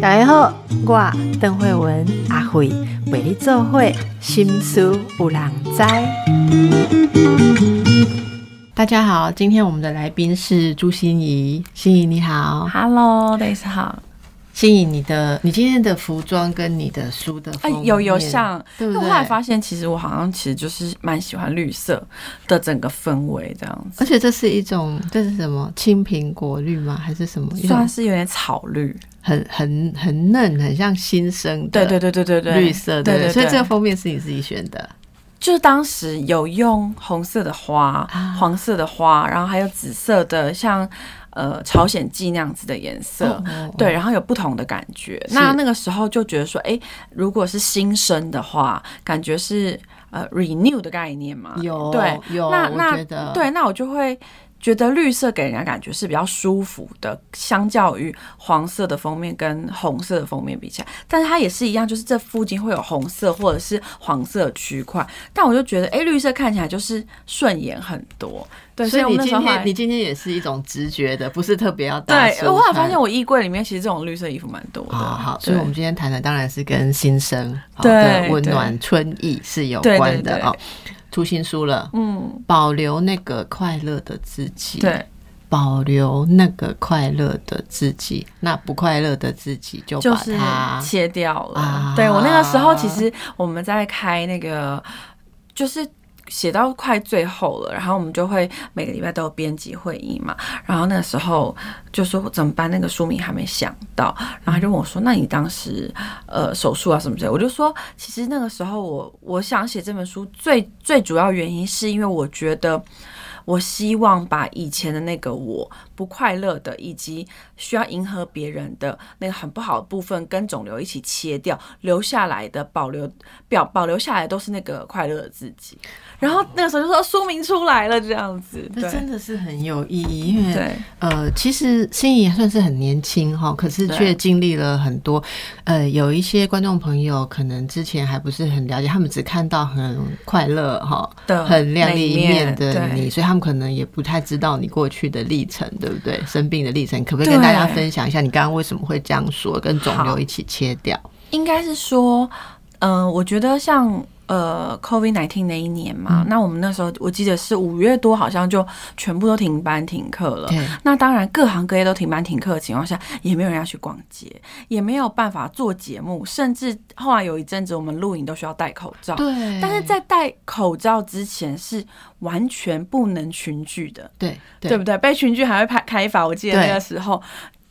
大家好，我邓慧文阿慧为你做会心思有人知。大家好，今天我们的来宾是朱心怡，心怡你好，Hello，大家好。心怡，你的你今天的服装跟你的书的哎有有像，对不对？后来发现其实我好像其实就是蛮喜欢绿色的整个氛围这样子，而且这是一种这是什么青苹果绿吗？还是什么？算是有点草绿，很很很嫩，很像新生的，对对对对对对，绿色的。所以这个封面是你自己选的，就是当时有用红色的花、黄色的花，然后还有紫色的，像。呃，朝鲜蓟那样子的颜色，对，然后有不同的感觉。那那个时候就觉得说，哎，如果是新生的话，感觉是呃 renew 的概念嘛？有，对，有。那那对，那我就会。觉得绿色给人家感觉是比较舒服的，相较于黄色的封面跟红色的封面比起来，但是它也是一样，就是这附近会有红色或者是黄色区块，但我就觉得，哎，绿色看起来就是顺眼很多。对，所以你今天你今天也是一种直觉的，不是特别要搭。对，我后来发现我衣柜里面其实这种绿色衣服蛮多的。好，所以我们今天谈的当然是跟新生的温暖春意是有关的哦。出新书了，嗯，保留那个快乐的自己，对，保留那个快乐的自己，那不快乐的自己就把它切掉了。对我那个时候，其实我们在开那个，就是。写到快最后了，然后我们就会每个礼拜都有编辑会议嘛。然后那时候就说怎么办？那个书名还没想到。然后他就问我说：“那你当时呃手术啊什么之类？”我就说：“其实那个时候我我想写这本书最最主要原因是因为我觉得我希望把以前的那个我不快乐的以及需要迎合别人的那个很不好的部分跟肿瘤一起切掉，留下来的保留表保留下来都是那个快乐的自己。”然后那个时候就说说明出来了，这样子，那真的是很有意义，因为呃，其实心仪也算是很年轻哈，可是却经历了很多。呃，有一些观众朋友可能之前还不是很了解，他们只看到很快乐哈，很亮丽一面的你，所以他们可能也不太知道你过去的历程，对不对？生病的历程，可不可以跟大家分享一下？你刚刚为什么会这样说？跟肿瘤一起切掉？应该是说，嗯，我觉得像。呃，COVID nineteen 那一年嘛，那我们那时候我记得是五月多，好像就全部都停班停课了。那当然各行各业都停班停课的情况下，也没有人要去逛街，也没有办法做节目，甚至后来有一阵子我们录影都需要戴口罩。对。但是在戴口罩之前是完全不能群聚的。对。对不对？被群聚还会拍开罚，我记得那个时候。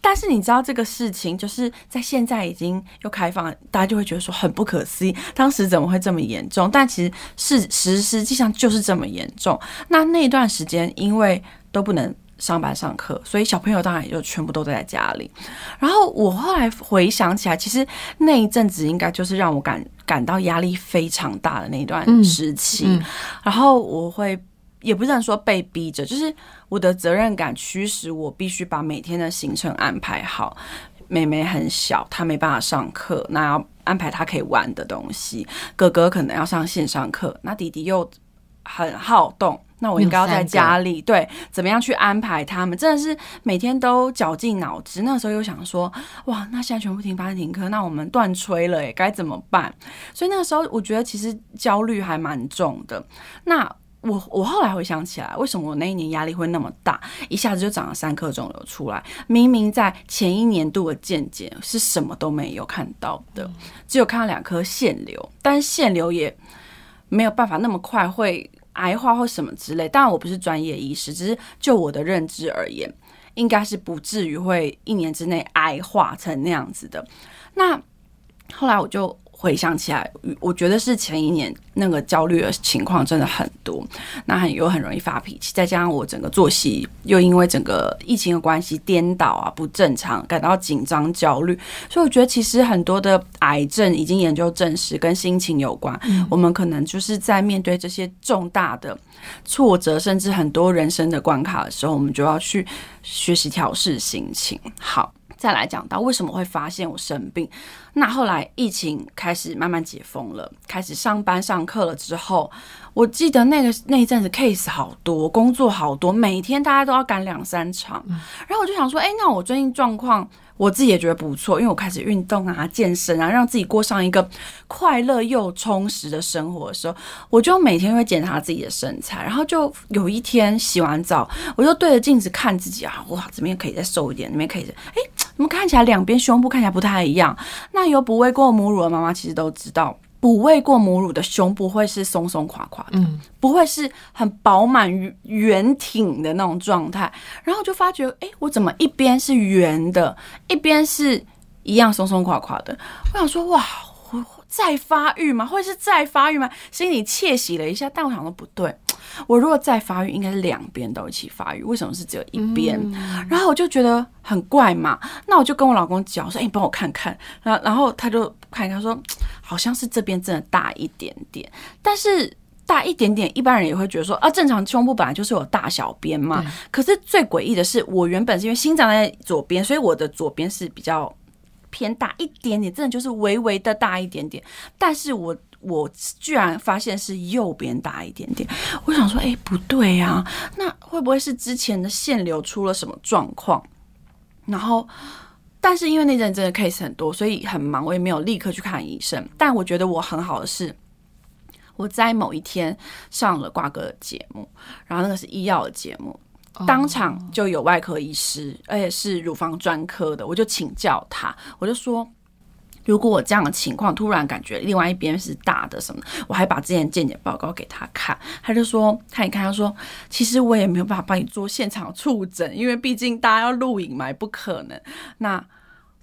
但是你知道这个事情，就是在现在已经又开放，大家就会觉得说很不可思议，当时怎么会这么严重？但其实事实实际上就是这么严重。那那段时间因为都不能上班上课，所以小朋友当然也就全部都在家里。然后我后来回想起来，其实那一阵子应该就是让我感感到压力非常大的那段时期。然后我会。也不是说被逼着，就是我的责任感驱使我必须把每天的行程安排好。妹妹很小，她没办法上课，那要安排她可以玩的东西。哥哥可能要上线上课，那弟弟又很好动，那我应该要在家里对怎么样去安排他们？真的是每天都绞尽脑汁。那时候又想说，哇，那现在全部停班停课，那我们断吹了，哎，该怎么办？所以那个时候我觉得其实焦虑还蛮重的。那我我后来回想起来，为什么我那一年压力会那么大，一下子就长了三颗肿瘤出来？明明在前一年度的健检是什么都没有看到的，只有看到两颗腺瘤，但是腺瘤也没有办法那么快会癌化或什么之类。当然我不是专业医师，只是就我的认知而言，应该是不至于会一年之内癌化成那样子的。那后来我就。回想起来，我觉得是前一年那个焦虑的情况真的很多，那很又很容易发脾气，再加上我整个作息又因为整个疫情的关系颠倒啊，不正常，感到紧张焦虑，所以我觉得其实很多的癌症已经研究证实跟心情有关。我们可能就是在面对这些重大的挫折，甚至很多人生的关卡的时候，我们就要去学习调试心情。好。再来讲到为什么会发现我生病，那后来疫情开始慢慢解封了，开始上班上课了之后，我记得那个那一阵子 case 好多，工作好多，每天大家都要赶两三场，然后我就想说，哎，那我最近状况。我自己也觉得不错，因为我开始运动啊、健身啊，让自己过上一个快乐又充实的生活的时候，我就每天会检查自己的身材。然后就有一天洗完澡，我就对着镜子看自己啊，哇，这边可以再瘦一点，那边可以，哎，怎么看起来两边胸部看起来不太一样？那有不喂过母乳的妈妈其实都知道。哺喂过母乳的胸部会是松松垮垮的，不会是很饱满圆挺的那种状态。然后就发觉，哎，我怎么一边是圆的，一边是一样松松垮垮的？我想说，哇，再发育吗？会是再发育吗？心里窃喜了一下，但我想说不对。我如果再发育，应该是两边都一起发育。为什么是只有一边？然后我就觉得很怪嘛。那我就跟我老公讲，我说：“哎，你帮我看看。”然后，然后他就看，他说：“好像是这边真的大一点点。”但是大一点点，一般人也会觉得说：“啊，正常胸部本来就是有大小边嘛。”可是最诡异的是，我原本是因为心脏在左边，所以我的左边是比较偏大一点点，真的就是微微的大一点点。但是我。我居然发现是右边大一点点，我想说，哎，不对呀，那会不会是之前的腺瘤出了什么状况？然后，但是因为那阵真的 case 很多，所以很忙，我也没有立刻去看医生。但我觉得我很好的是，我在某一天上了挂哥的节目，然后那个是医药的节目，当场就有外科医师，而且是乳房专科的，我就请教他，我就说。如果我这样的情况突然感觉另外一边是大的什么，我还把之前健检报告给他看，他就说看一看，他说其实我也没有办法帮你做现场触诊，因为毕竟大家要录影嘛，也不可能。那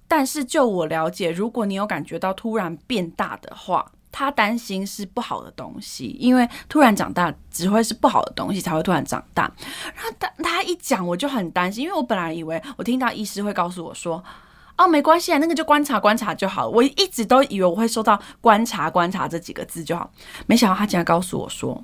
但是就我了解，如果你有感觉到突然变大的话，他担心是不好的东西，因为突然长大只会是不好的东西才会突然长大。然后他他一讲我就很担心，因为我本来以为我听到医师会告诉我说。哦，没关系啊，那个就观察观察就好了。我一直都以为我会收到“观察观察”这几个字就好，没想到他竟然告诉我说：“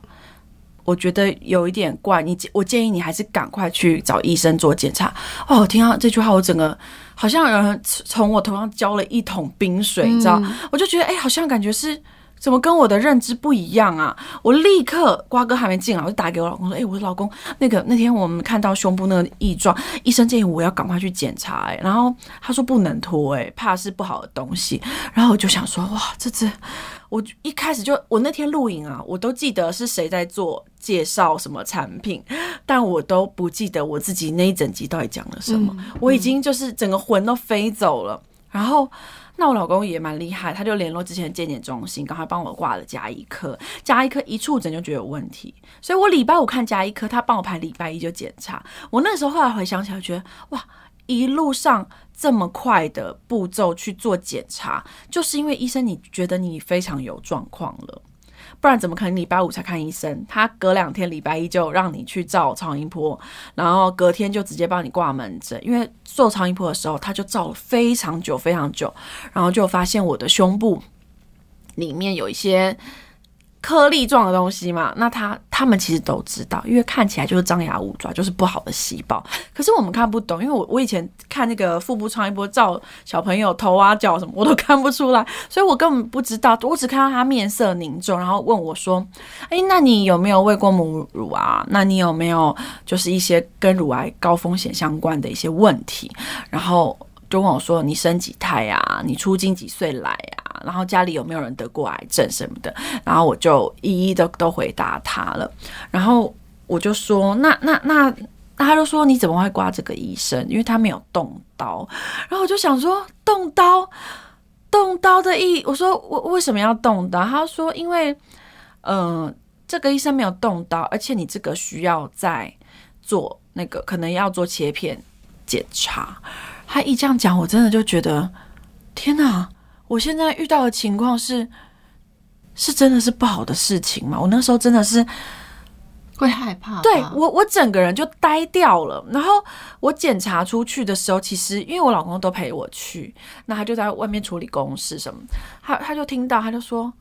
我觉得有一点怪，你我建议你还是赶快去找医生做检查。”哦，我听到这句话，我整个好像有人从我头上浇了一桶冰水，你知道？我就觉得，哎，好像感觉是。怎么跟我的认知不一样啊？我立刻瓜哥还没进来，我就打给我老公说：“哎，我说老公，那个那天我们看到胸部那个异状，医生建议我要赶快去检查。哎，然后他说不能拖，哎，怕是不好的东西。然后我就想说，哇，这这，我一开始就我那天录影啊，我都记得是谁在做介绍什么产品，但我都不记得我自己那一整集到底讲了什么。我已经就是整个魂都飞走了，然后。那我老公也蛮厉害，他就联络之前的健检中心，赶快帮我挂了加一科。加一科一触诊就觉得有问题，所以我礼拜五看加一科，他帮我排礼拜一就检查。我那时候后来回想起来，觉得哇，一路上这么快的步骤去做检查，就是因为医生你觉得你非常有状况了。不然怎么可能礼拜五才看医生？他隔两天礼拜一就让你去照超音波，然后隔天就直接帮你挂门诊。因为做超音波的时候，他就照了非常久非常久，然后就发现我的胸部里面有一些。颗粒状的东西嘛，那他他们其实都知道，因为看起来就是张牙舞爪，就是不好的细胞。可是我们看不懂，因为我我以前看那个腹部超音波照小朋友头啊脚什么，我都看不出来，所以我根本不知道。我只看到他面色凝重，然后问我说：“哎，那你有没有喂过母乳啊？那你有没有就是一些跟乳癌高风险相关的一些问题？”然后就问我说：“你生几胎呀？你出经几岁来呀？”然后家里有没有人得过癌症什么的？然后我就一一的都回答他了。然后我就说：“那那那那，他就说你怎么会挂这个医生？因为他没有动刀。”然后我就想说：“动刀，动刀的意？”我说：“我为什么要动刀？”他说：“因为，嗯，这个医生没有动刀，而且你这个需要再做那个，可能要做切片检查。”他一这样讲，我真的就觉得天哪！我现在遇到的情况是，是真的是不好的事情嘛？我那时候真的是会害怕，对我我整个人就呆掉了。然后我检查出去的时候，其实因为我老公都陪我去，那他就在外面处理公事什么，他他就听到，他就说，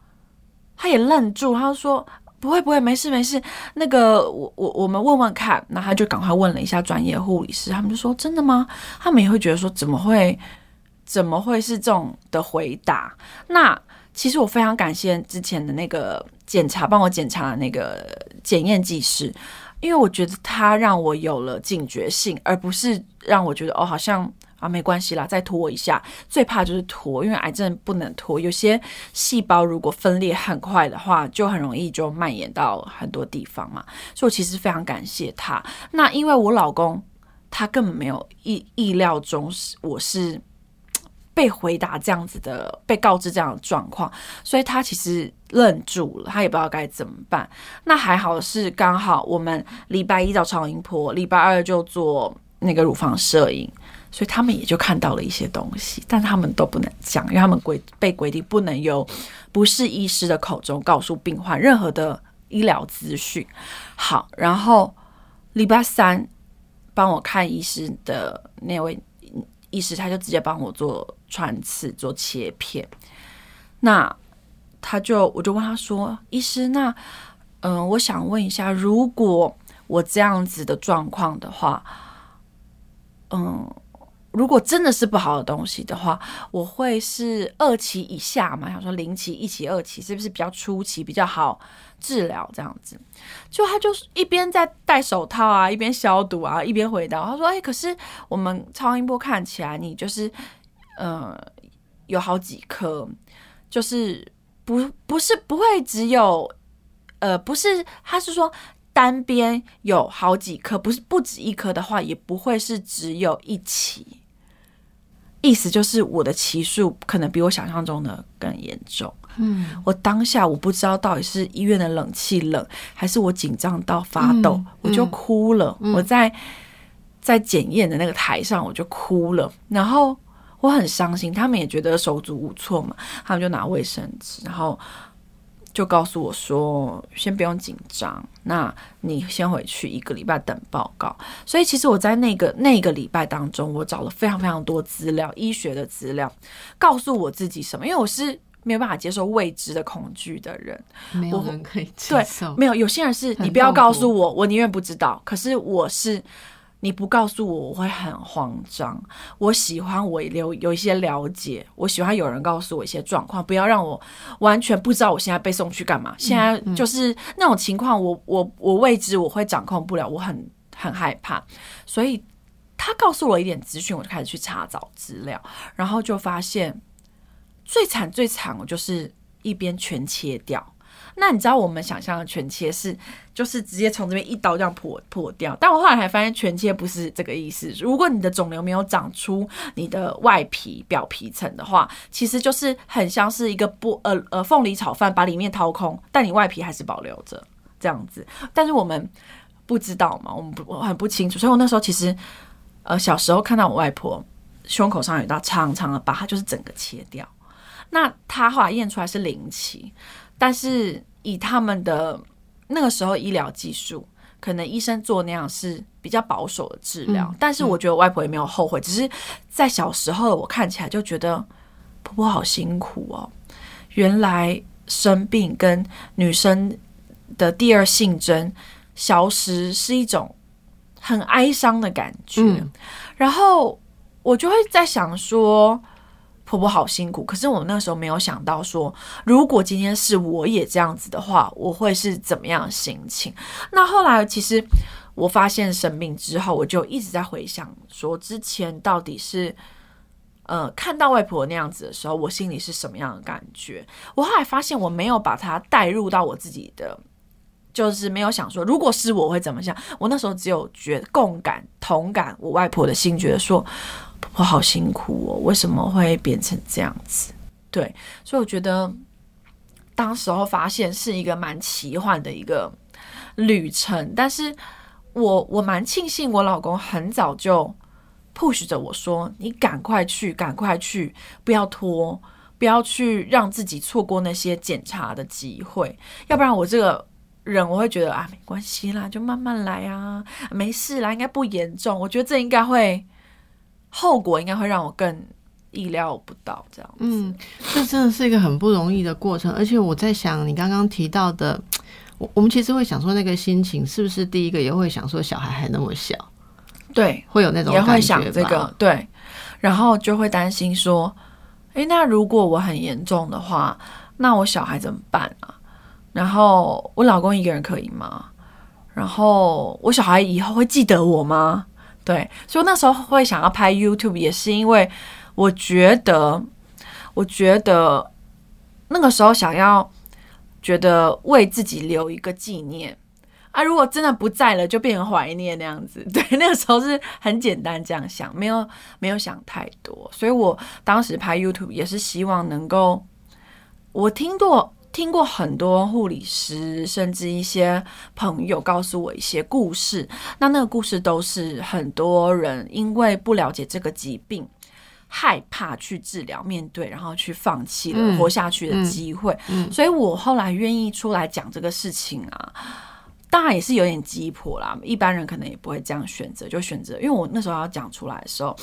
他也愣住，他就说。不会不会，没事没事。那个我我我们问问看。那他就赶快问了一下专业护理师，他们就说真的吗？他们也会觉得说怎么会怎么会是这种的回答？那其实我非常感谢之前的那个检查帮我检查的那个检验技师，因为我觉得他让我有了警觉性，而不是让我觉得哦好像。啊，没关系啦，再拖一下。最怕就是拖，因为癌症不能拖。有些细胞如果分裂很快的话，就很容易就蔓延到很多地方嘛。所以我其实非常感谢他。那因为我老公他根本没有意意料中是我是被回答这样子的，被告知这样的状况，所以他其实愣住了，他也不知道该怎么办。那还好是刚好我们礼拜一找超音波，礼拜二就做那个乳房摄影。所以他们也就看到了一些东西，但他们都不能讲，因为他们规被规定不能由不是医师的口中告诉病患任何的医疗资讯。好，然后礼拜三帮我看医师的那位医师，他就直接帮我做穿刺、做切片。那他就我就问他说：“医师，那嗯，我想问一下，如果我这样子的状况的话，嗯。”如果真的是不好的东西的话，我会是二期以下嘛？想说零期、一期、二期是不是比较初期比较好治疗？这样子，就他就是一边在戴手套啊，一边消毒啊，一边回答他说：“哎，可是我们超音波看起来你就是呃有好几颗，就是不不是不会只有呃不是，他是说。”单边有好几颗，不是不止一颗的话，也不会是只有一期。意思就是我的奇数可能比我想象中的更严重。嗯，我当下我不知道到底是医院的冷气冷，还是我紧张到发抖，我就哭了。我在在检验的那个台上，我就哭了。然后我很伤心，他们也觉得手足无措嘛，他们就拿卫生纸，然后。就告诉我说，先不用紧张，那你先回去一个礼拜等报告。所以其实我在那个那个礼拜当中，我找了非常非常多资料，医学的资料，告诉我自己什么，因为我是没有办法接受未知的恐惧的人，没有人可以接受。没有有些人是你不要告诉我，我宁愿不知道。可是我是。你不告诉我，我会很慌张。我喜欢我有有一些了解，我喜欢有人告诉我一些状况，不要让我完全不知道我现在被送去干嘛。现在就是那种情况，我我我未知，我会掌控不了，我很很害怕。所以他告诉我一点资讯，我就开始去查找资料，然后就发现最惨最惨，我就是一边全切掉。那你知道我们想象的全切是，就是直接从这边一刀这样破破掉。但我后来还发现全切不是这个意思。如果你的肿瘤没有长出你的外皮表皮层的话，其实就是很像是一个不呃呃凤梨炒饭，把里面掏空，但你外皮还是保留着这样子。但是我们不知道嘛，我们不我很不清楚。所以我那时候其实呃小时候看到我外婆胸口上有一道长长的疤，它就是整个切掉。那他后来验出来是零期。但是以他们的那个时候医疗技术，可能医生做那样是比较保守的治疗。但是我觉得外婆也没有后悔，只是在小时候我看起来就觉得婆婆好辛苦哦。原来生病跟女生的第二性征消失是一种很哀伤的感觉。然后我就会在想说。婆婆好辛苦，可是我那时候没有想到说，如果今天是我也这样子的话，我会是怎么样心情？那后来其实我发现生病之后，我就一直在回想说，之前到底是呃看到外婆那样子的时候，我心里是什么样的感觉？我后来发现我没有把它带入到我自己的，就是没有想说，如果是我会怎么想？我那时候只有觉共感、同感我外婆的心，觉得说。我好辛苦哦，为什么会变成这样子？对，所以我觉得当时候发现是一个蛮奇幻的一个旅程，但是我我蛮庆幸我老公很早就 push 着我说：“你赶快去，赶快去，不要拖，不要去让自己错过那些检查的机会，要不然我这个人我会觉得啊，没关系啦，就慢慢来啊，没事啦，应该不严重。我觉得这应该会。”后果应该会让我更意料不到，这样子。嗯，这真的是一个很不容易的过程。而且我在想，你刚刚提到的，我我们其实会想说，那个心情是不是第一个也会想说，小孩还那么小，对，会有那种也会想这个，对，然后就会担心说，哎，那如果我很严重的话，那我小孩怎么办啊？然后我老公一个人可以吗？然后我小孩以后会记得我吗？对，所以那时候会想要拍 YouTube，也是因为我觉得，我觉得那个时候想要觉得为自己留一个纪念啊。如果真的不在了，就变成怀念那样子。对，那个时候是很简单这样想，没有没有想太多。所以我当时拍 YouTube 也是希望能够，我听过。听过很多护理师，甚至一些朋友告诉我一些故事。那那个故事都是很多人因为不了解这个疾病，害怕去治疗、面对，然后去放弃了活下去的机会。所以我后来愿意出来讲这个事情啊，当然也是有点鸡婆啦。一般人可能也不会这样选择，就选择。因为我那时候要讲出来的时候，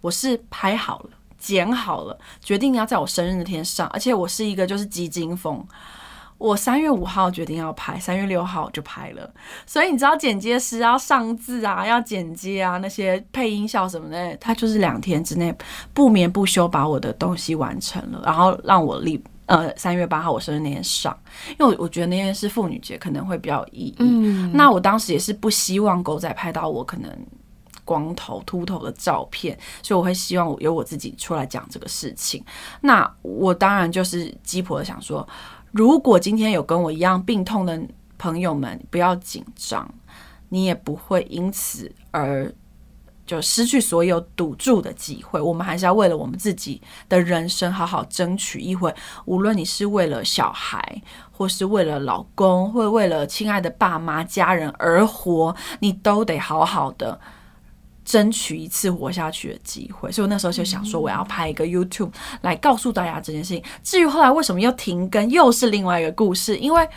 我是拍好了。剪好了，决定要在我生日那天上，而且我是一个就是基金风，我三月五号决定要拍，三月六号就拍了。所以你知道剪接师要上字啊，要剪接啊，那些配音效什么的，他就是两天之内不眠不休把我的东西完成了，然后让我立呃三月八号我生日那天上，因为我我觉得那天是妇女节，可能会比较有意义。嗯，那我当时也是不希望狗仔拍到我可能。光头秃头的照片，所以我会希望由我自己出来讲这个事情。那我当然就是鸡婆想说，如果今天有跟我一样病痛的朋友们，不要紧张，你也不会因此而就失去所有赌注的机会。我们还是要为了我们自己的人生好好争取一回。无论你是为了小孩，或是为了老公，或为了亲爱的爸妈家人而活，你都得好好的。争取一次活下去的机会，所以我那时候就想说，我要拍一个 YouTube 来告诉大家这件事情。至于后来为什么又停更，又是另外一个故事，因为。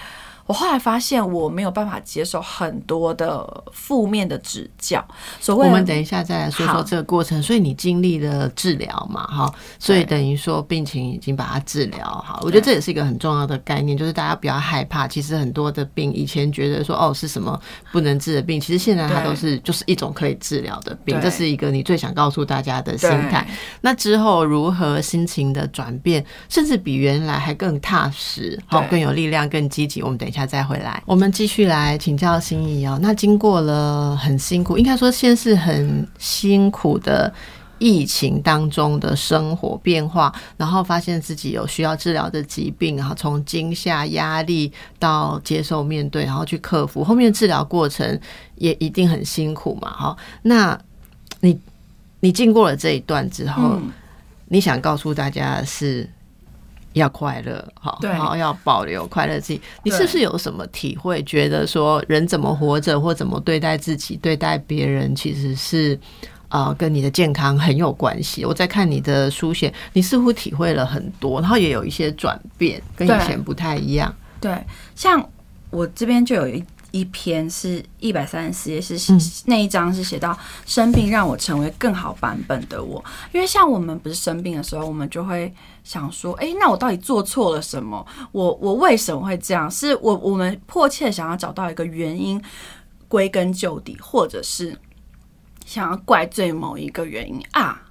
我后来发现我没有办法接受很多的负面的指教。所谓我们等一下再来说说这个过程。所以你经历了治疗嘛，哈，所以等于说病情已经把它治疗好。我觉得这也是一个很重要的概念，就是大家不要害怕。其实很多的病，以前觉得说哦是什么不能治的病，其实现在它都是就是一种可以治疗的病。这是一个你最想告诉大家的心态。那之后如何心情的转变，甚至比原来还更踏实，好更有力量、更积极。我们等一下。再回来，我们继续来请教心仪哦。那经过了很辛苦，应该说先是很辛苦的疫情当中的生活变化，然后发现自己有需要治疗的疾病，然后从惊吓、压力到接受面对，然后去克服，后面治疗过程也一定很辛苦嘛。哈，那你你经过了这一段之后，你想告诉大家的是？要快乐，好，然后要保留快乐自己。你是不是有什么体会？觉得说人怎么活着，或怎么对待自己、对待别人，其实是啊，跟你的健康很有关系。我在看你的书写，你似乎体会了很多，然后也有一些转变，跟以前不太一样。对，像我这边就有一。一篇是一百三十四页，是那一章是写到生病让我成为更好版本的我。因为像我们不是生病的时候，我们就会想说，哎，那我到底做错了什么？我我为什么会这样？是我我们迫切想要找到一个原因，归根究底，或者是想要怪罪某一个原因啊？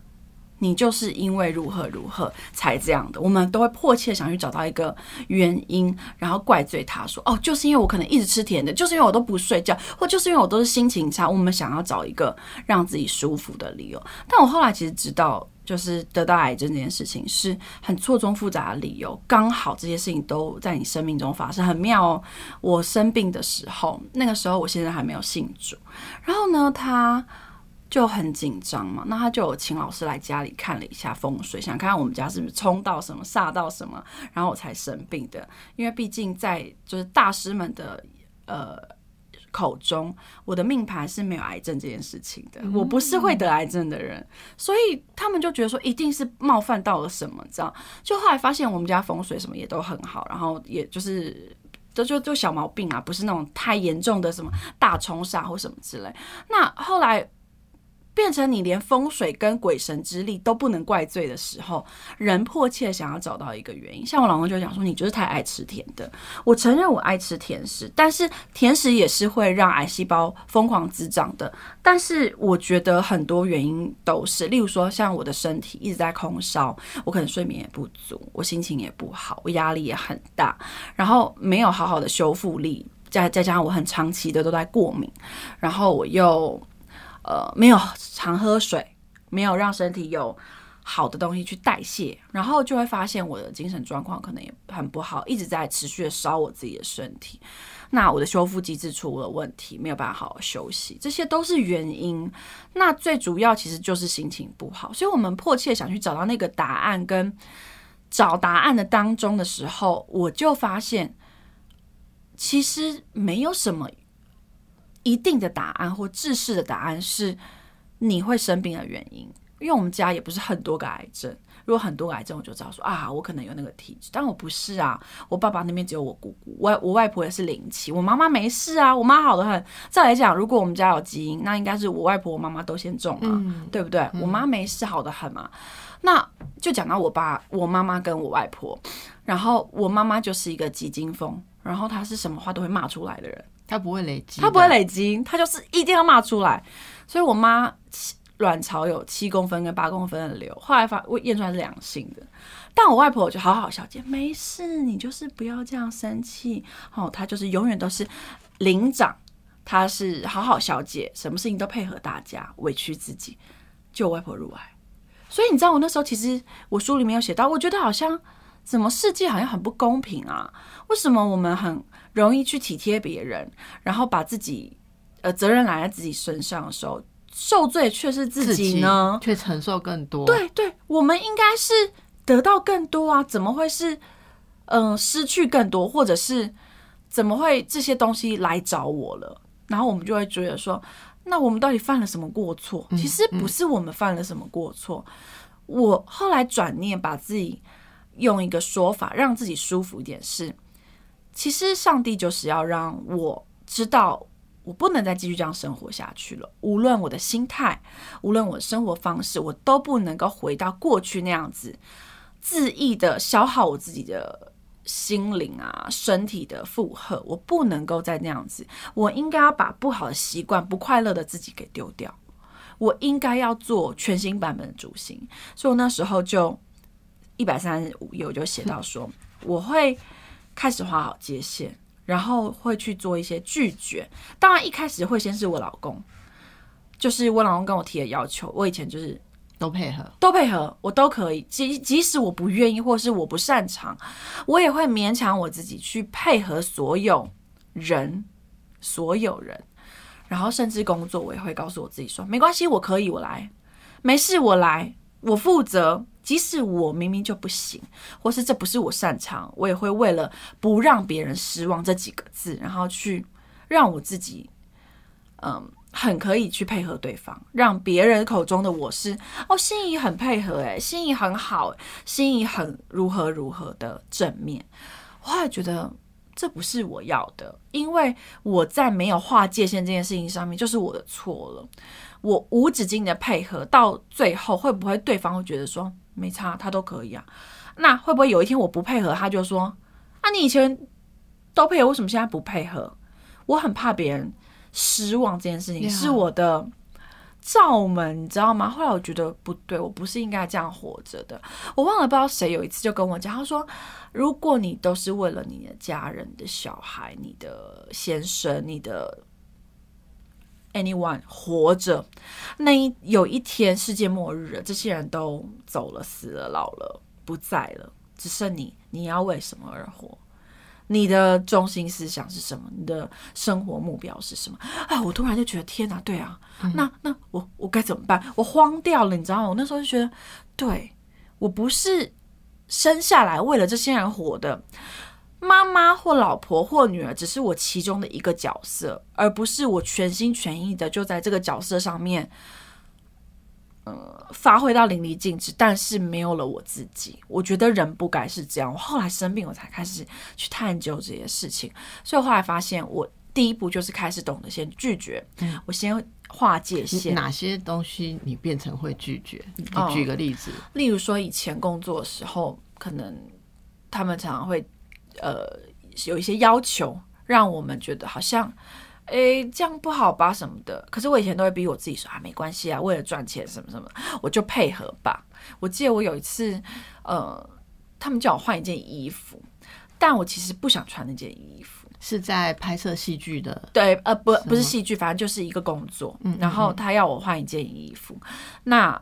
你就是因为如何如何才这样的，我们都会迫切想去找到一个原因，然后怪罪他说：“哦，就是因为我可能一直吃甜的，就是因为我都不睡觉，或就是因为我都是心情差。”我们想要找一个让自己舒服的理由。但我后来其实知道，就是得到癌症这件事情是很错综复杂的理由，刚好这些事情都在你生命中发生，很妙哦。我生病的时候，那个时候我现在还没有信主，然后呢，他。就很紧张嘛，那他就有请老师来家里看了一下风水，想看看我们家是不是冲到什么煞到什么，然后我才生病的。因为毕竟在就是大师们的呃口中，我的命盘是没有癌症这件事情的，我不是会得癌症的人，所以他们就觉得说一定是冒犯到了什么，这样。就后来发现我们家风水什么也都很好，然后也就是就就就小毛病啊，不是那种太严重的什么大冲煞或什么之类。那后来。变成你连风水跟鬼神之力都不能怪罪的时候，人迫切想要找到一个原因。像我老公就讲说，你就是太爱吃甜的。我承认我爱吃甜食，但是甜食也是会让癌细胞疯狂滋长的。但是我觉得很多原因都是，例如说像我的身体一直在空烧，我可能睡眠也不足，我心情也不好，我压力也很大，然后没有好好的修复力，再再加上我很长期的都在过敏，然后我又。呃，没有常喝水，没有让身体有好的东西去代谢，然后就会发现我的精神状况可能也很不好，一直在持续的烧我自己的身体。那我的修复机制出了问题，没有办法好好休息，这些都是原因。那最主要其实就是心情不好，所以我们迫切想去找到那个答案。跟找答案的当中的时候，我就发现其实没有什么。一定的答案或制式的答案是你会生病的原因，因为我们家也不是很多个癌症。如果很多癌症，我就知道说啊，我可能有那个体质，但我不是啊。我爸爸那边只有我姑姑，我我外婆也是零期，我妈妈没事啊，我妈好的很。再来讲，如果我们家有基因，那应该是我外婆、我妈妈都先中啊，对不对？我妈没事，好的很嘛。那就讲到我爸、我妈妈跟我外婆，然后我妈妈就是一个急惊风，然后她是什么话都会骂出来的人。他不会累积，他不会累积，他就是一定要骂出来。所以我妈卵巢有七公分跟八公分的瘤，后来发我验出来是良性的。但我外婆就好好小姐，没事，你就是不要这样生气。哦，她就是永远都是领长，她是好好小姐，什么事情都配合大家，委屈自己救外婆入癌。所以你知道我那时候其实我书里面有写到，我觉得好像怎么世界好像很不公平啊？为什么我们很？容易去体贴别人，然后把自己呃责任揽在自己身上的时候，受罪却是自己呢？却承受更多。对对，我们应该是得到更多啊，怎么会是嗯失去更多，或者是怎么会这些东西来找我了？然后我们就会觉得说，那我们到底犯了什么过错？其实不是我们犯了什么过错。我后来转念，把自己用一个说法让自己舒服一点是。其实，上帝就是要让我知道，我不能再继续这样生活下去了。无论我的心态，无论我的生活方式，我都不能够回到过去那样子，恣意的消耗我自己的心灵啊、身体的负荷。我不能够再那样子，我应该要把不好的习惯、不快乐的自己给丢掉。我应该要做全新版本的主心。所以我那时候就一百三十五页，我就写到说，我会。开始画好界限，然后会去做一些拒绝。当然，一开始会先是我老公，就是我老公跟我提的要求。我以前就是都配合，都配合，我都可以。即即使我不愿意，或是我不擅长，我也会勉强我自己去配合所有人，所有人。然后甚至工作，我也会告诉我自己说：没关系，我可以，我来，没事，我来，我负责。即使我明明就不行，或是这不是我擅长，我也会为了不让别人失望这几个字，然后去让我自己，嗯，很可以去配合对方，让别人口中的我是哦，心仪很配合，诶，心仪很好，心仪很如何如何的正面。我后来觉得这不是我要的，因为我在没有划界限这件事情上面就是我的错了。我无止境的配合到最后，会不会对方会觉得说？没差，他都可以啊。那会不会有一天我不配合，他就说：“啊，你以前都配合，为什么现在不配合？”我很怕别人失望，这件事情是我的罩门，你知道吗？后来我觉得不对，我不是应该这样活着的。我忘了，不知道谁有一次就跟我讲，他说：“如果你都是为了你的家人、的小孩、你的先生、你的…… Anyone 活着，那一有一天世界末日了，这些人都走了、死了、老了、不在了，只剩你。你要为什么而活？你的中心思想是什么？你的生活目标是什么？啊！我突然就觉得，天哪，对啊，那那我我该怎么办？我慌掉了，你知道吗？我那时候就觉得，对我不是生下来为了这些人活的。妈妈或老婆或女儿只是我其中的一个角色，而不是我全心全意的就在这个角色上面，呃，发挥到淋漓尽致。但是没有了我自己，我觉得人不该是这样。我后来生病，我才开始去探究这些事情，所以后来发现，我第一步就是开始懂得先拒绝，我先划界限。哪些东西你变成会拒绝？你举个例子，例如说以前工作的时候，可能他们常常会呃有一些要求，让我们觉得好像。哎，这样不好吧？什么的？可是我以前都会逼我自己说啊，没关系啊，为了赚钱什么什么，我就配合吧。我记得我有一次，呃，他们叫我换一件衣服，但我其实不想穿那件衣服。是在拍摄戏剧的？对，呃，不，不是戏剧，反正就是一个工作。嗯，然后他要我换一件衣服，那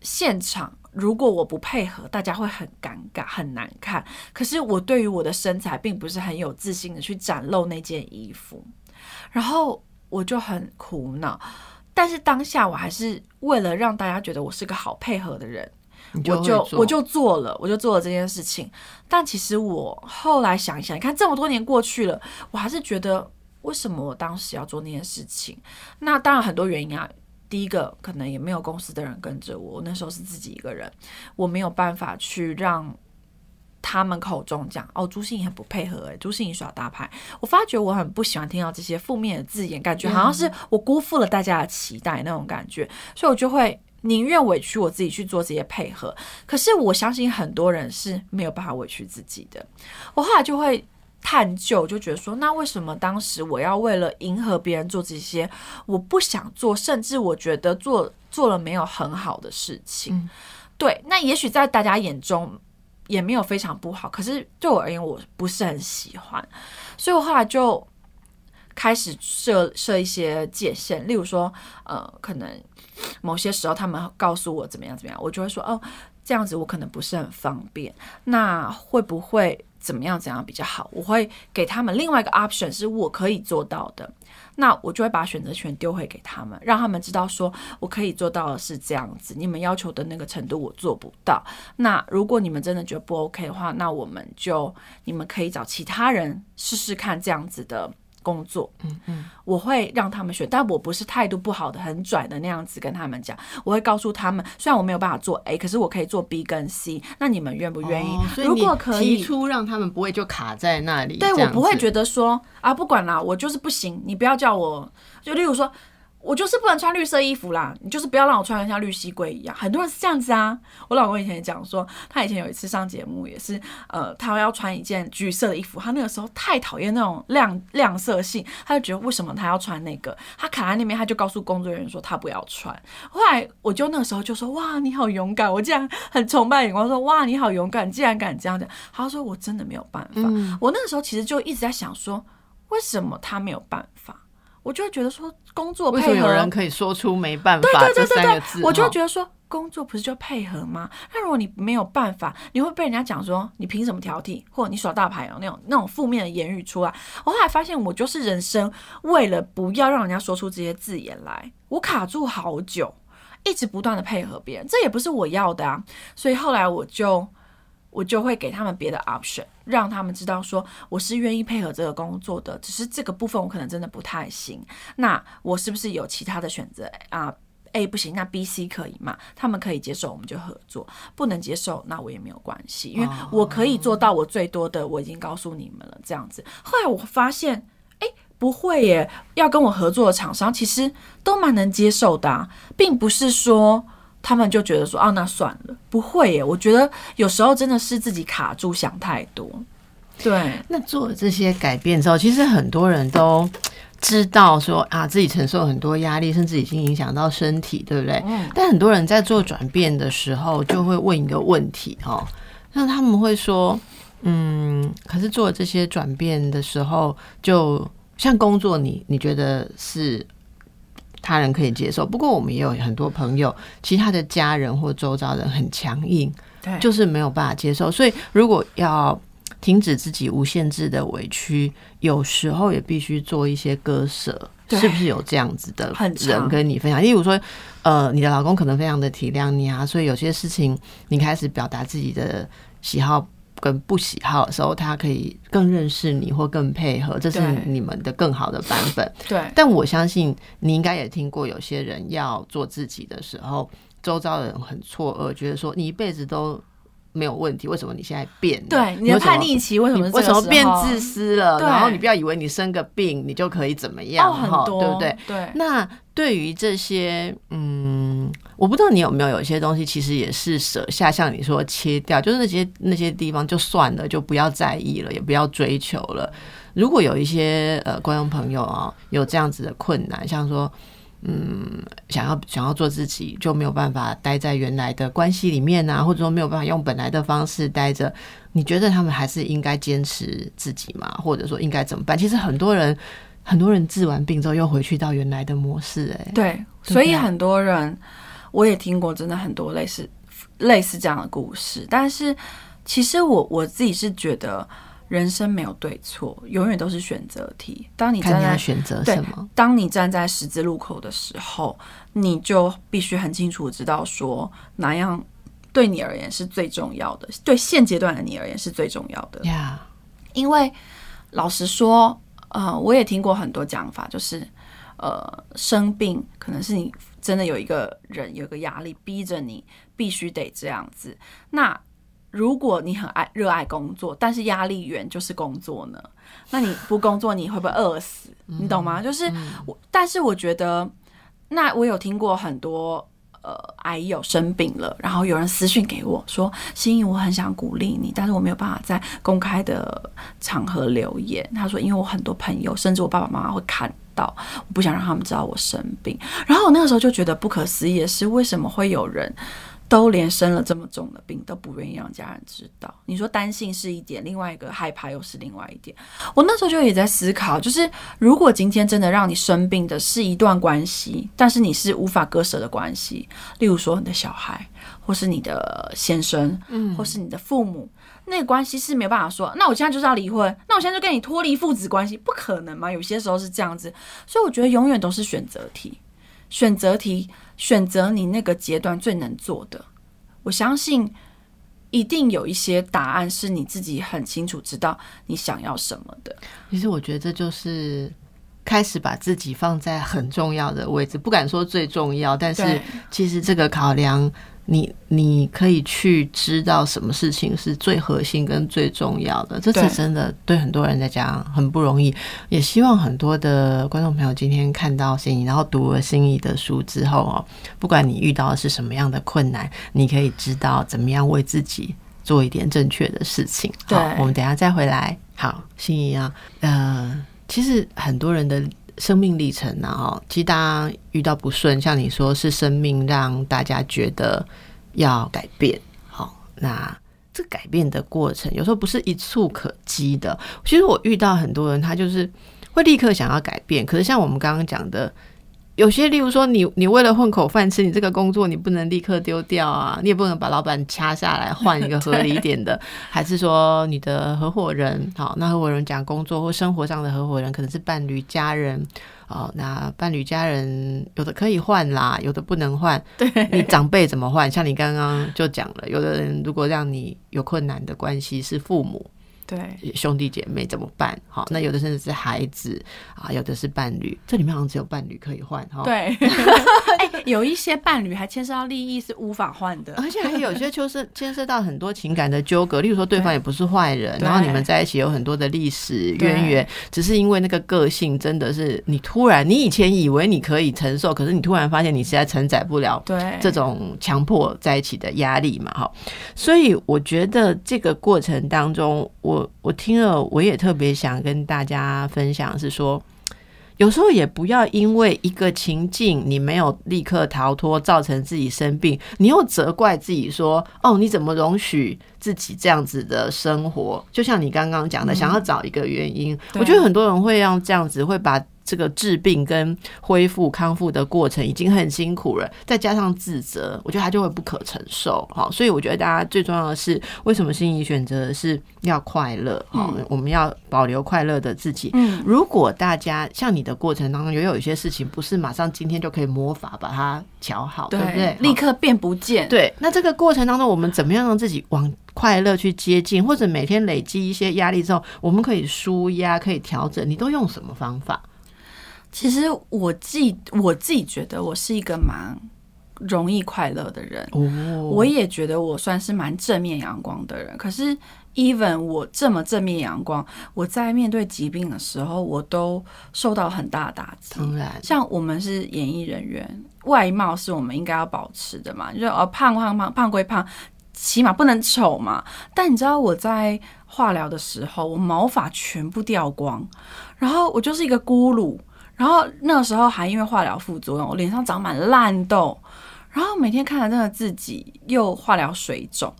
现场如果我不配合，大家会很尴尬，很难看。可是我对于我的身材并不是很有自信的去展露那件衣服。然后我就很苦恼，但是当下我还是为了让大家觉得我是个好配合的人，我就我就做了，我就做了这件事情。但其实我后来想一想，你看这么多年过去了，我还是觉得为什么我当时要做那件事情？那当然很多原因啊。第一个可能也没有公司的人跟着我，那时候是自己一个人，我没有办法去让。他们口中讲哦，朱信怡很不配合，哎，朱信怡耍大牌。我发觉我很不喜欢听到这些负面的字眼，感觉好像是我辜负了大家的期待那种感觉，所以我就会宁愿委屈我自己去做这些配合。可是我相信很多人是没有办法委屈自己的。我后来就会探究，就觉得说，那为什么当时我要为了迎合别人做这些我不想做，甚至我觉得做做了没有很好的事情？对，那也许在大家眼中。也没有非常不好，可是对我而言，我不是很喜欢，所以我后来就开始设设一些界限，例如说，呃，可能某些时候他们告诉我怎么样怎么样，我就会说，哦，这样子我可能不是很方便，那会不会怎么样怎样比较好？我会给他们另外一个 option，是我可以做到的。那我就会把选择权丢回给他们，让他们知道说我可以做到的是这样子，你们要求的那个程度我做不到。那如果你们真的觉得不 OK 的话，那我们就你们可以找其他人试试看这样子的。工作，嗯嗯，我会让他们选，但我不是态度不好的、很拽的那样子跟他们讲。我会告诉他们，虽然我没有办法做 A，可是我可以做 B 跟 C。那你们愿不愿意？如果可以提出，让他们不会就卡在那里。对我不会觉得说啊，不管啦，我就是不行，你不要叫我。就例如说。我就是不能穿绿色衣服啦，你就是不要让我穿的像绿蜥龟一样。很多人是这样子啊。我老公以前也讲说，他以前有一次上节目也是，呃，他要穿一件橘色的衣服，他那个时候太讨厌那种亮亮色系，他就觉得为什么他要穿那个？他卡在那边，他就告诉工作人员说他不要穿。后来我就那个时候就说，哇，你好勇敢！我竟然很崇拜眼光说，哇，你好勇敢，竟然敢这样讲。他说我真的没有办法。我那个时候其实就一直在想说，为什么他没有办？我就会觉得说，工作配合有人可以说出没办法这三个字，我就会觉得说，工作不是就配合吗？那如果你没有办法，你会被人家讲说，你凭什么挑剔，或者你耍大牌哦，那种那种负面的言语出来。我后来发现，我就是人生为了不要让人家说出这些字眼来，我卡住好久，一直不断的配合别人，这也不是我要的啊。所以后来我就。我就会给他们别的 option，让他们知道说我是愿意配合这个工作的，只是这个部分我可能真的不太行。那我是不是有其他的选择啊？A 不行，那 B、C 可以吗？他们可以接受，我们就合作；不能接受，那我也没有关系，因为我可以做到我最多的，我已经告诉你们了。这样子，后来我发现，哎，不会耶，要跟我合作的厂商其实都蛮能接受的，并不是说。他们就觉得说啊，那算了，不会耶。我觉得有时候真的是自己卡住，想太多。对，那做了这些改变之后，其实很多人都 知道说啊，自己承受很多压力，甚至已经影响到身体，对不对？嗯。但很多人在做转变的时候，就会问一个问题哦，那他们会说，嗯，可是做了这些转变的时候，就像工作，你你觉得是？他人可以接受，不过我们也有很多朋友，其他的家人或周遭人很强硬，对，就是没有办法接受。所以，如果要停止自己无限制的委屈，有时候也必须做一些割舍。是不是有这样子的人跟你分享？例如说，呃，你的老公可能非常的体谅你啊，所以有些事情你开始表达自己的喜好。跟不喜好的时候，他可以更认识你或更配合，这是你们的更好的版本。对，但我相信你应该也听过，有些人要做自己的时候，周遭的人很错愕，觉得说你一辈子都没有问题，为什么你现在变？对，你的叛逆期为什么为什么变自私了？然后你不要以为你生个病你就可以怎么样？哈，对不对？对。那对于这些，嗯，我不知道你有没有有些东西，其实也是舍下，像你说切掉，就是那些那些地方就算了，就不要在意了，也不要追求了。如果有一些呃观众朋友啊，有这样子的困难，像说。嗯，想要想要做自己，就没有办法待在原来的关系里面啊，或者说没有办法用本来的方式待着。你觉得他们还是应该坚持自己吗？或者说应该怎么办？其实很多人很多人治完病之后又回去到原来的模式，哎，对，所以很多人我也听过，真的很多类似类似这样的故事。但是其实我我自己是觉得。人生没有对错，永远都是选择题。当你站在选择什么？当你站在十字路口的时候，你就必须很清楚知道说哪样对你而言是最重要的，对现阶段的你而言是最重要的。呀，因为老实说，呃，我也听过很多讲法，就是呃，生病可能是你真的有一个人有个压力逼着你必须得这样子。那如果你很爱热爱工作，但是压力源就是工作呢？那你不工作，你会不会饿死？你懂吗？就是我，但是我觉得，那我有听过很多呃，癌友生病了，然后有人私讯给我说：“心怡，我很想鼓励你，但是我没有办法在公开的场合留言。”他说：“因为我很多朋友，甚至我爸爸妈妈会看到，我不想让他们知道我生病。”然后我那个时候就觉得不可思议的是，为什么会有人？都连生了这么重的病都不愿意让家人知道，你说担心是一点，另外一个害怕又是另外一点。我那时候就也在思考，就是如果今天真的让你生病的是一段关系，但是你是无法割舍的关系，例如说你的小孩，或是你的先生，嗯，或是你的父母，那个关系是没办法说，那我现在就是要离婚，那我现在就跟你脱离父子关系，不可能嘛？有些时候是这样子，所以我觉得永远都是选择题，选择题。选择你那个阶段最能做的，我相信一定有一些答案是你自己很清楚知道你想要什么的。其实我觉得这就是开始把自己放在很重要的位置，不敢说最重要，但是其实这个考量。你你可以去知道什么事情是最核心跟最重要的，这是真的对很多人在讲很不容易。也希望很多的观众朋友今天看到心仪，然后读了心仪的书之后哦，不管你遇到的是什么样的困难，你可以知道怎么样为自己做一点正确的事情。好，我们等下再回来。好，心仪啊，呃，其实很多人的。生命历程然后，其实大家遇到不顺，像你说是生命让大家觉得要改变。好，那这改变的过程有时候不是一触可及的。其实我遇到很多人，他就是会立刻想要改变，可是像我们刚刚讲的。有些，例如说，你你为了混口饭吃，你这个工作你不能立刻丢掉啊，你也不能把老板掐下来换一个合理一点的，还是说你的合伙人，好，那合伙人讲工作或生活上的合伙人可能是伴侣、家人，哦，那伴侣、家人有的可以换啦，有的不能换，对，你长辈怎么换？像你刚刚就讲了，有的人如果让你有困难的关系是父母。对兄弟姐妹怎么办？好，那有的甚至是孩子啊，有的是伴侣，这里面好像只有伴侣可以换哈。对，哎，有一些伴侣还牵涉到利益是无法换的，而且还有些就是牵涉到很多情感的纠葛。例如说，对方也不是坏人，然后你们在一起有很多的历史渊源，只是因为那个个性真的是你突然，你以前以为你可以承受，可是你突然发现你实在承载不了，对这种强迫在一起的压力嘛，哈。所以我觉得这个过程当中，我。我我听了，我也特别想跟大家分享，是说，有时候也不要因为一个情境你没有立刻逃脱，造成自己生病，你又责怪自己说，哦，你怎么容许自己这样子的生活？就像你刚刚讲的，想要找一个原因，我觉得很多人会让这样子会把。这个治病跟恢复康复的过程已经很辛苦了，再加上自责，我觉得他就会不可承受。好，所以我觉得大家最重要的是，为什么心仪选择是要快乐？好，我们要保留快乐的自己。嗯，如果大家像你的过程当中，也有一些事情不是马上今天就可以魔法把它调好，对不对？立刻变不见。对，那这个过程当中，我们怎么样让自己往快乐去接近？或者每天累积一些压力之后，我们可以舒压，可以调整？你都用什么方法？其实我自己我自己觉得我是一个蛮容易快乐的人。哦，我也觉得我算是蛮正面阳光的人。可是，even 我这么正面阳光，我在面对疾病的时候，我都受到很大的打击。当然，像我们是演艺人员，外貌是我们应该要保持的嘛，就哦胖胖胖胖归胖，起码不能丑嘛。但你知道我在化疗的时候，我毛发全部掉光，然后我就是一个咕噜。然后那个时候还因为化疗副作用，我脸上长满烂痘，然后每天看着那个自己又化疗水肿，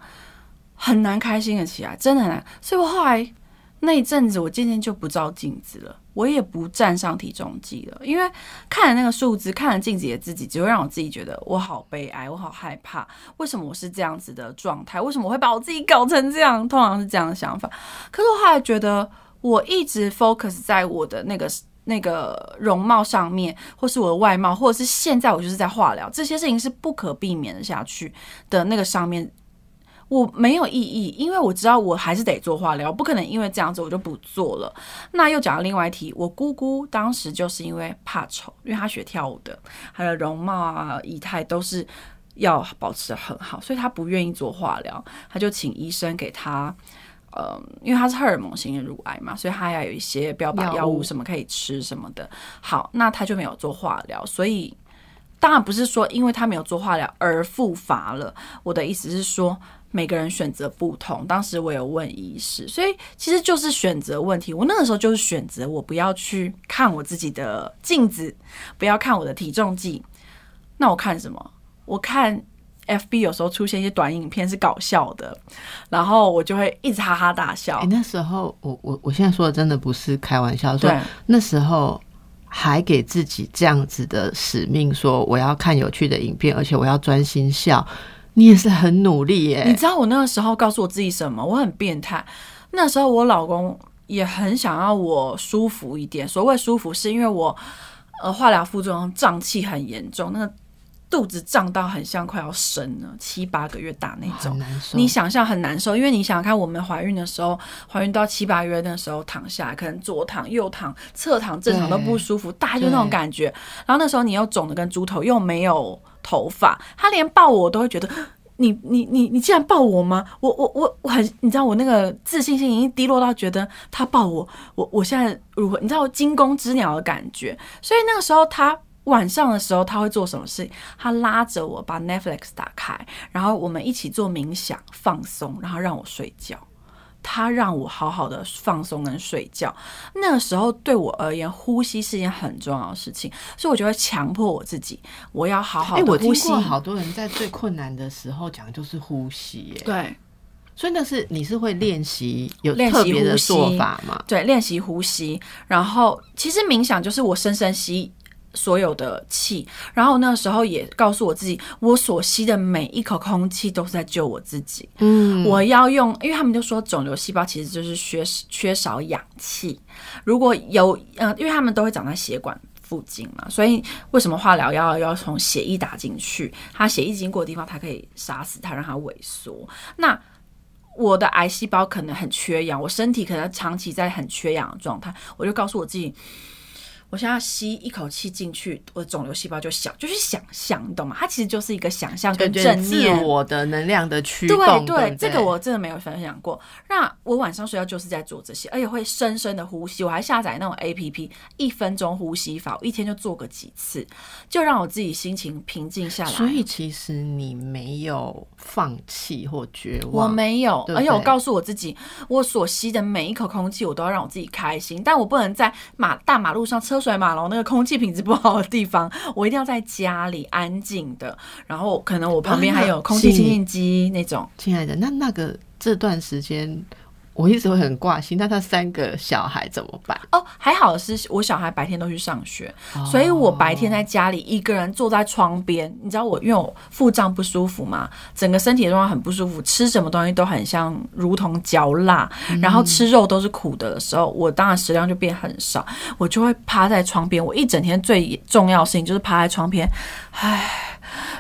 很难开心的起来，真的很难。所以我后来那一阵子，我渐渐就不照镜子了，我也不站上体重计了，因为看着那个数字，看着镜子里的自己，只会让我自己觉得我好悲哀，我好害怕。为什么我是这样子的状态？为什么我会把我自己搞成这样？通常是这样的想法。可是我后来觉得，我一直 focus 在我的那个。那个容貌上面，或是我的外貌，或者是现在我就是在化疗，这些事情是不可避免的下去的那个上面，我没有意义，因为我知道我还是得做化疗，不可能因为这样子我就不做了。那又讲到另外一题，我姑姑当时就是因为怕丑，因为她学跳舞的，她的容貌啊、仪态都是要保持的很好，所以她不愿意做化疗，她就请医生给她。呃，因为它是荷尔蒙型的乳癌嘛，所以它要有一些标靶药物什么可以吃什么的。好，那他就没有做化疗，所以当然不是说因为他没有做化疗而复发了。我的意思是说，每个人选择不同。当时我有问医师，所以其实就是选择问题。我那个时候就是选择我不要去看我自己的镜子，不要看我的体重计。那我看什么？我看。F B 有时候出现一些短影片是搞笑的，然后我就会一直哈哈大笑。那时候我我我现在说的真的不是开玩笑，说那时候还给自己这样子的使命，说我要看有趣的影片，而且我要专心笑。你也是很努力耶。你知道我那个时候告诉我自己什么？我很变态。那时候我老公也很想要我舒服一点。所谓舒服，是因为我呃化疗副作用胀气很严重，那个。肚子胀到很像快要生了，七八个月大那种，你想象很难受，因为你想看我们怀孕的时候，怀孕到七八月的时候躺下来，可能左躺右躺侧躺正常都不舒服，大概就那种感觉。然后那时候你又肿的跟猪头，又没有头发，他连抱我都会觉得，你你你你竟然抱我吗？我我我我很，你知道我那个自信心已经低落到觉得他抱我，我我现在如何？你知道惊弓之鸟的感觉，所以那个时候他。晚上的时候他会做什么事？他拉着我把 Netflix 打开，然后我们一起做冥想放松，然后让我睡觉。他让我好好的放松跟睡觉。那个时候对我而言，呼吸是一件很重要的事情，所以我就会强迫我自己，我要好好的呼吸。好多人在最困难的时候讲就是呼吸，对。所以那是你是会练习有特别的做法吗？对，练习呼吸。然后其实冥想就是我深深吸。所有的气，然后那时候也告诉我自己，我所吸的每一口空气都是在救我自己。嗯，我要用，因为他们就说肿瘤细胞其实就是缺缺少氧气。如果有，嗯，因为他们都会长在血管附近嘛，所以为什么化疗要要从血液打进去？它血液经过的地方，它可以杀死它，让它萎缩。那我的癌细胞可能很缺氧，我身体可能长期在很缺氧的状态，我就告诉我自己。我现在吸一口气进去，我的肿瘤细胞就小，就去想象，你懂吗？它其实就是一个想象跟正念我的能量的驱动。对对，这个我真的没有分享过。那我晚上睡觉就是在做这些，而且会深深的呼吸。我还下载那种 A P P，一分钟呼吸法，我一天就做个几次，就让我自己心情平静下来。所以其实你没有放弃或绝望，我没有。而且我告诉我自己，我所吸的每一口空气，我都要让我自己开心。但我不能在马大马路上车。水马龙那个空气品质不好的地方，我一定要在家里安静的，然后可能我旁边还有空气清净机那种。亲爱的，那那个这段时间。我一直会很挂心，那他三个小孩怎么办？哦，还好是我小孩白天都去上学，所以我白天在家里一个人坐在窗边。你知道我因为我腹胀不舒服嘛，整个身体状况很不舒服，吃什么东西都很像如同嚼蜡，然后吃肉都是苦的的时候，我当然食量就变很少，我就会趴在窗边。我一整天最重要的事情就是趴在窗边，唉。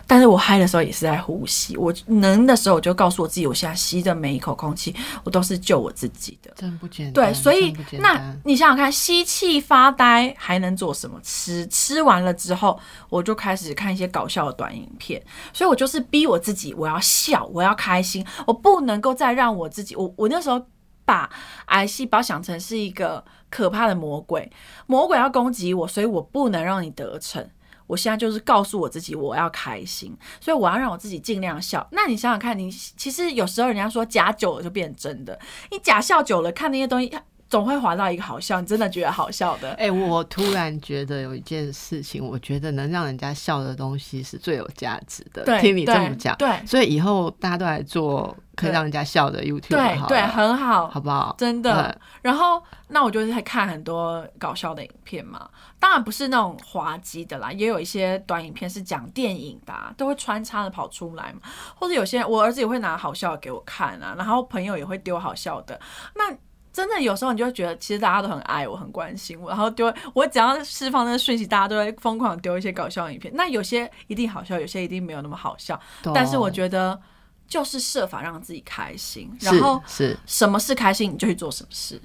但是我嗨的时候也是在呼吸。我能的时候，我就告诉我自己，我现在吸的每一口空气，我都是救我自己的。真不简单。对，所以那你想想看，吸气发呆还能做什么？吃吃完了之后，我就开始看一些搞笑的短影片。所以我就是逼我自己，我要笑，我要开心，我不能够再让我自己。我我那时候把癌细胞想成是一个可怕的魔鬼，魔鬼要攻击我，所以我不能让你得逞。我现在就是告诉我自己，我要开心，所以我要让我自己尽量笑。那你想想看，你其实有时候人家说假久了就变真的，你假笑久了，看那些东西总会滑到一个好笑，你真的觉得好笑的。哎，我突然觉得有一件事情，我觉得能让人家笑的东西是最有价值的。听你这么讲，对，所以以后大家都来做。可以让人家笑的 YouTube，对对，很好，好不好？真的。然后，那我就是在看很多搞笑的影片嘛，当然不是那种滑稽的啦，也有一些短影片是讲电影的，都会穿插的跑出来嘛。或者有些我儿子也会拿好笑的给我看啊，然后朋友也会丢好笑的。那真的有时候你就会觉得，其实大家都很爱我，很关心我，然后丢我只要释放那个讯息，大家都会疯狂丢一些搞笑影片。那有些一定好笑，有些一定没有那么好笑。但是我觉得。就是设法让自己开心，然后是什么是开心，你就去做什么事。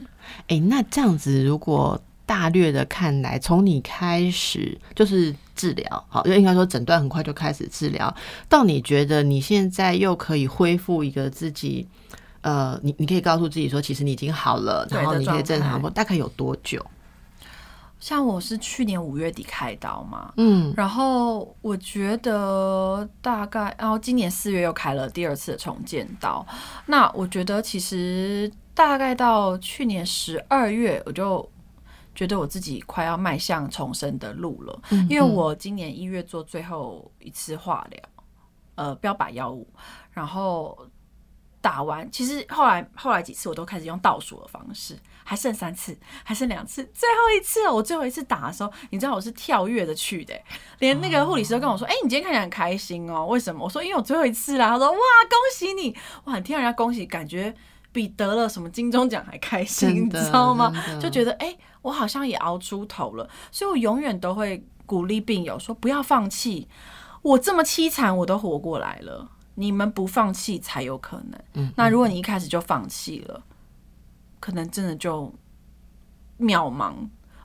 哎，那这样子，如果大略的看来，从你开始就是治疗，好，就应该说诊断很快就开始治疗，到你觉得你现在又可以恢复一个自己，呃，你你可以告诉自己说，其实你已经好了，然后你可以正常，大概有多久？像我是去年五月底开刀嘛，嗯，然后我觉得大概，然后今年四月又开了第二次的重建刀，那我觉得其实大概到去年十二月，我就觉得我自己快要迈向重生的路了，因为我今年一月做最后一次化疗，呃，标靶药物，然后打完，其实后来后来几次我都开始用倒数的方式。还剩三次，还剩两次，最后一次了。我最后一次打的时候，你知道我是跳跃的去的，连那个护理师都跟我说：“哎，你今天看起来很开心哦，为什么？”我说：“因为我最后一次啦。”他说：“哇，恭喜你！哇，听人家恭喜，感觉比得了什么金钟奖还开心，你知道吗？就觉得哎，我好像也熬出头了。所以我永远都会鼓励病友说：不要放弃，我这么凄惨，我都活过来了。你们不放弃才有可能。嗯，那如果你一开始就放弃了。”可能真的就渺茫。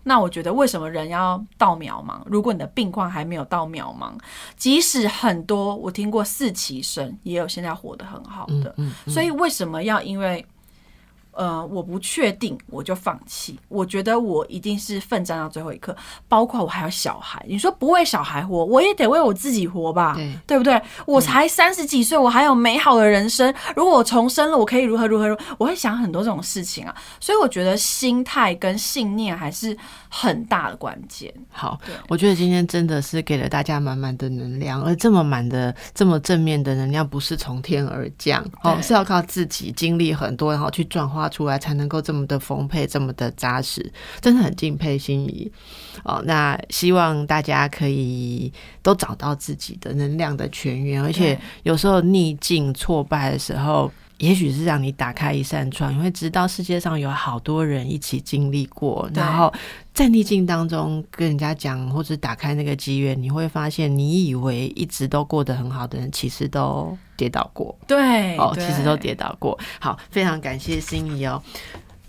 那我觉得，为什么人要到渺茫？如果你的病况还没有到渺茫，即使很多我听过四期生，也有现在活得很好的。所以为什么要因为？呃，我不确定，我就放弃。我觉得我一定是奋战到最后一刻，包括我还有小孩。你说不为小孩活，我也得为我自己活吧？对，对不对？我才三十几岁，我还有美好的人生。如果我重生了，我可以如何如何？我会想很多这种事情啊。所以我觉得心态跟信念还是很大的关键。好，我觉得今天真的是给了大家满满的能量，而这么满的、这么正面的能量，不是从天而降，哦，是要靠自己经历很多，然后去转化。出来才能够这么的丰沛，这么的扎实，真的很敬佩心仪哦。那希望大家可以都找到自己的能量的泉源，而且有时候逆境挫败的时候。也许是让你打开一扇窗，你会知道世界上有好多人一起经历过，然后在逆境当中跟人家讲，或者打开那个机缘，你会发现你以为一直都过得很好的人，其实都跌倒过。对，哦，其实都跌倒过。好，非常感谢心仪哦，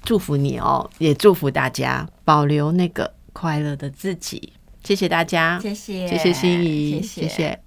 祝福你哦，也祝福大家保留那个快乐的自己。谢谢大家，谢谢，谢谢心仪，谢谢。